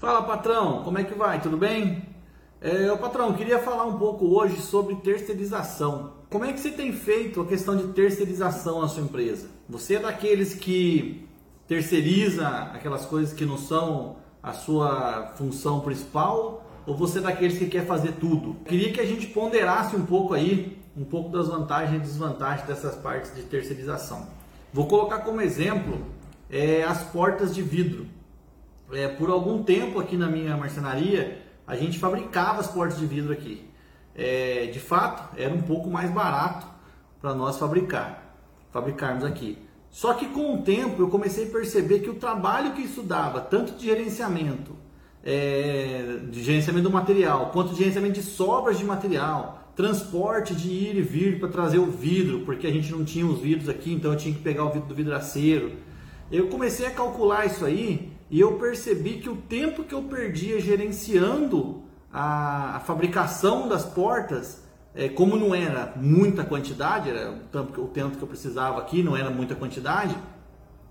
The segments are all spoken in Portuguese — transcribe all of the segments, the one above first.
Fala patrão, como é que vai? Tudo bem? É, patrão, queria falar um pouco hoje sobre terceirização. Como é que você tem feito a questão de terceirização na sua empresa? Você é daqueles que terceiriza aquelas coisas que não são a sua função principal ou você é daqueles que quer fazer tudo? Queria que a gente ponderasse um pouco aí, um pouco das vantagens e desvantagens dessas partes de terceirização. Vou colocar como exemplo é, as portas de vidro. É, por algum tempo aqui na minha marcenaria, a gente fabricava as portas de vidro aqui. É, de fato, era um pouco mais barato para nós fabricar, fabricarmos aqui. Só que com o tempo eu comecei a perceber que o trabalho que isso dava, tanto de gerenciamento, é, de gerenciamento do material, quanto de gerenciamento de sobras de material, transporte de ir e vir para trazer o vidro, porque a gente não tinha os vidros aqui, então eu tinha que pegar o vidro do vidraceiro. Eu comecei a calcular isso aí e eu percebi que o tempo que eu perdia gerenciando a, a fabricação das portas, é, como não era muita quantidade, era o tempo, o tempo que eu precisava aqui, não era muita quantidade,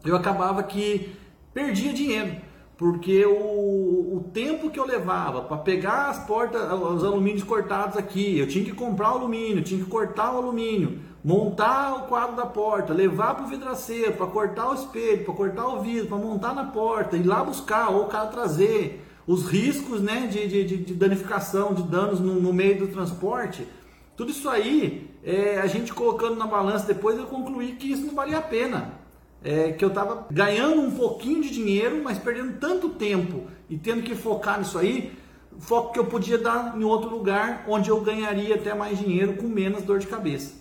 eu acabava que perdia dinheiro porque o, o tempo que eu levava para pegar as portas, os alumínios cortados aqui, eu tinha que comprar o alumínio, tinha que cortar o alumínio, montar o quadro da porta, levar para o vidraceiro, para cortar o espelho, para cortar o vidro, para montar na porta, ir lá buscar ou o cara trazer, os riscos né, de, de, de danificação, de danos no, no, meio do transporte, tudo isso aí, é, a gente colocando na balança depois, eu concluí que isso não valia a pena é, que eu estava ganhando um pouquinho de dinheiro, mas perdendo tanto tempo e tendo que focar nisso aí, foco que eu podia dar em outro lugar onde eu ganharia até mais dinheiro com menos dor de cabeça.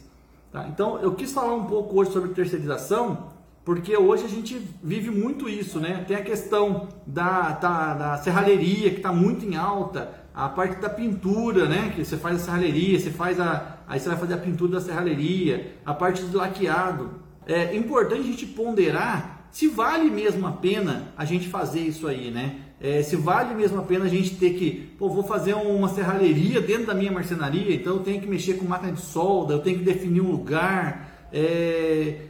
Tá? Então eu quis falar um pouco hoje sobre terceirização, porque hoje a gente vive muito isso, né? Tem a questão da, da, da serralheria que está muito em alta, a parte da pintura, né? Que você faz a serralheria, você faz a, aí você vai fazer a pintura da serralheria, a parte de laqueado é importante a gente ponderar se vale mesmo a pena a gente fazer isso aí, né? É, se vale mesmo a pena a gente ter que, pô, vou fazer uma serralheria dentro da minha marcenaria, então eu tenho que mexer com máquina de solda, eu tenho que definir um lugar, é,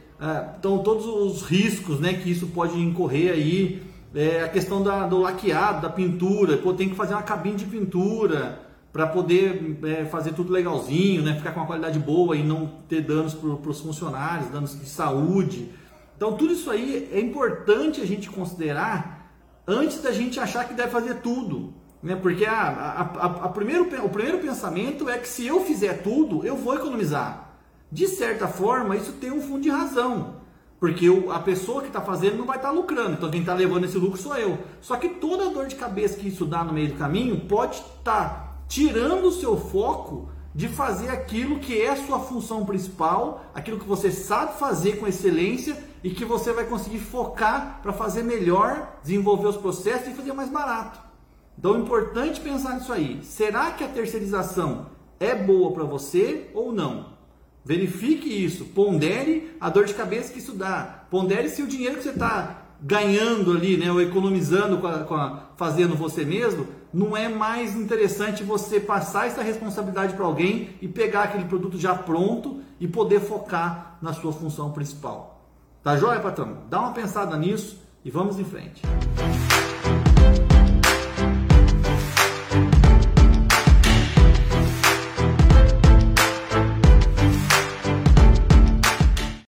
então todos os riscos, né, que isso pode incorrer aí, é, a questão da, do laqueado, da pintura, pô, tem que fazer uma cabine de pintura, para poder é, fazer tudo legalzinho, né? ficar com uma qualidade boa e não ter danos para os funcionários, danos de saúde. Então, tudo isso aí é importante a gente considerar antes da gente achar que deve fazer tudo. Né? Porque a, a, a, a primeiro, o primeiro pensamento é que se eu fizer tudo, eu vou economizar. De certa forma, isso tem um fundo de razão. Porque a pessoa que está fazendo não vai estar tá lucrando, então quem está levando esse lucro sou eu. Só que toda a dor de cabeça que isso dá no meio do caminho pode estar tá tirando o seu foco de fazer aquilo que é a sua função principal, aquilo que você sabe fazer com excelência e que você vai conseguir focar para fazer melhor, desenvolver os processos e fazer mais barato. Então é importante pensar nisso aí. Será que a terceirização é boa para você ou não? Verifique isso, pondere a dor de cabeça que isso dá, pondere se o dinheiro que você está ganhando ali, né, ou economizando com a, com a, fazendo você mesmo, não é mais interessante você passar essa responsabilidade para alguém e pegar aquele produto já pronto e poder focar na sua função principal. Tá joia, patrão? Dá uma pensada nisso e vamos em frente.